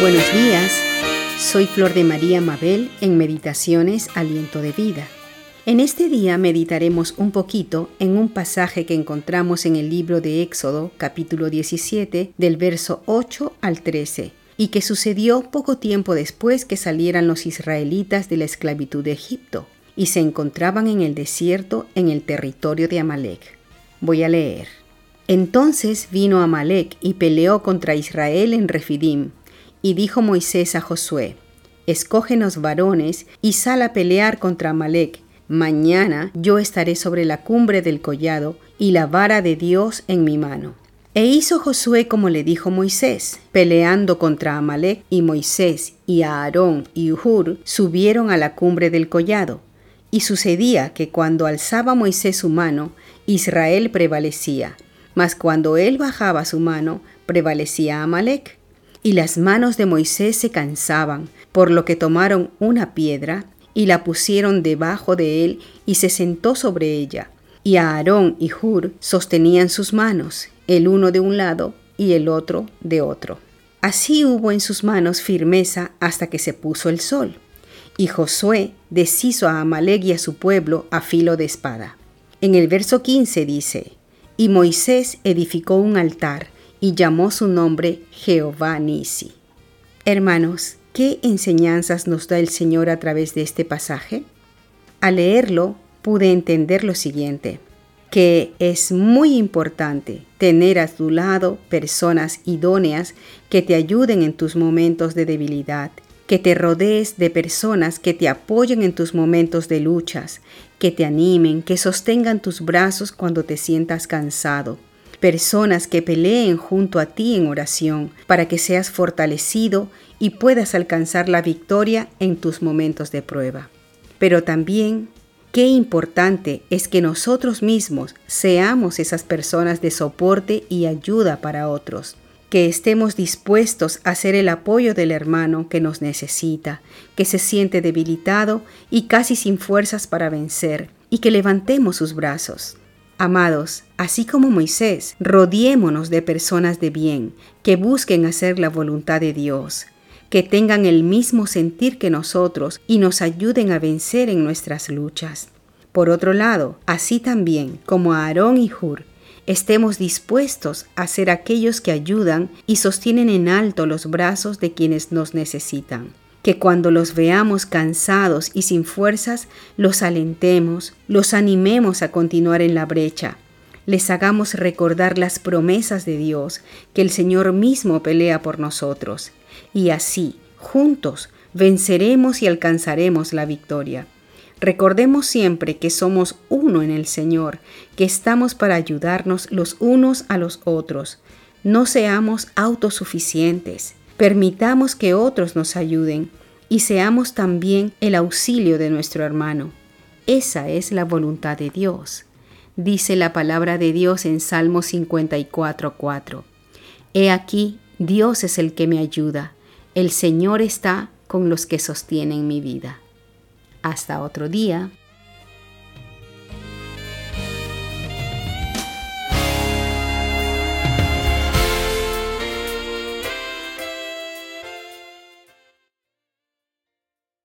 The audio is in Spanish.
Buenos días, soy Flor de María Mabel en Meditaciones Aliento de Vida. En este día meditaremos un poquito en un pasaje que encontramos en el libro de Éxodo capítulo 17 del verso 8 al 13 y que sucedió poco tiempo después que salieran los israelitas de la esclavitud de Egipto y se encontraban en el desierto en el territorio de Amalek. Voy a leer. Entonces vino Amalek y peleó contra Israel en Refidim, y dijo Moisés a Josué, Escógenos varones y sal a pelear contra Amalek. Mañana yo estaré sobre la cumbre del collado y la vara de Dios en mi mano. E hizo Josué como le dijo Moisés, peleando contra Amalek, y Moisés y Aarón y Uhur subieron a la cumbre del collado. Y sucedía que cuando alzaba Moisés su mano, Israel prevalecía, mas cuando él bajaba su mano, prevalecía Amalek. Y las manos de Moisés se cansaban, por lo que tomaron una piedra y la pusieron debajo de él y se sentó sobre ella. Y Aarón y Hur sostenían sus manos, el uno de un lado y el otro de otro. Así hubo en sus manos firmeza hasta que se puso el sol. Y Josué deshizo a Amalek y a su pueblo a filo de espada. En el verso 15 dice, Y Moisés edificó un altar y llamó su nombre Jehová Nisi. Hermanos, ¿qué enseñanzas nos da el Señor a través de este pasaje? Al leerlo pude entender lo siguiente, que es muy importante tener a tu lado personas idóneas que te ayuden en tus momentos de debilidad, que te rodees de personas que te apoyen en tus momentos de luchas, que te animen, que sostengan tus brazos cuando te sientas cansado, personas que peleen junto a ti en oración para que seas fortalecido y puedas alcanzar la victoria en tus momentos de prueba. Pero también qué importante es que nosotros mismos seamos esas personas de soporte y ayuda para otros que estemos dispuestos a ser el apoyo del hermano que nos necesita, que se siente debilitado y casi sin fuerzas para vencer, y que levantemos sus brazos. Amados, así como Moisés, rodeémonos de personas de bien, que busquen hacer la voluntad de Dios, que tengan el mismo sentir que nosotros y nos ayuden a vencer en nuestras luchas. Por otro lado, así también como Aarón y Hur, estemos dispuestos a ser aquellos que ayudan y sostienen en alto los brazos de quienes nos necesitan. Que cuando los veamos cansados y sin fuerzas, los alentemos, los animemos a continuar en la brecha, les hagamos recordar las promesas de Dios, que el Señor mismo pelea por nosotros, y así, juntos, venceremos y alcanzaremos la victoria. Recordemos siempre que somos uno en el Señor, que estamos para ayudarnos los unos a los otros. No seamos autosuficientes. Permitamos que otros nos ayuden y seamos también el auxilio de nuestro hermano. Esa es la voluntad de Dios. Dice la palabra de Dios en Salmo 54:4. He aquí, Dios es el que me ayuda. El Señor está con los que sostienen mi vida. Hasta otro día.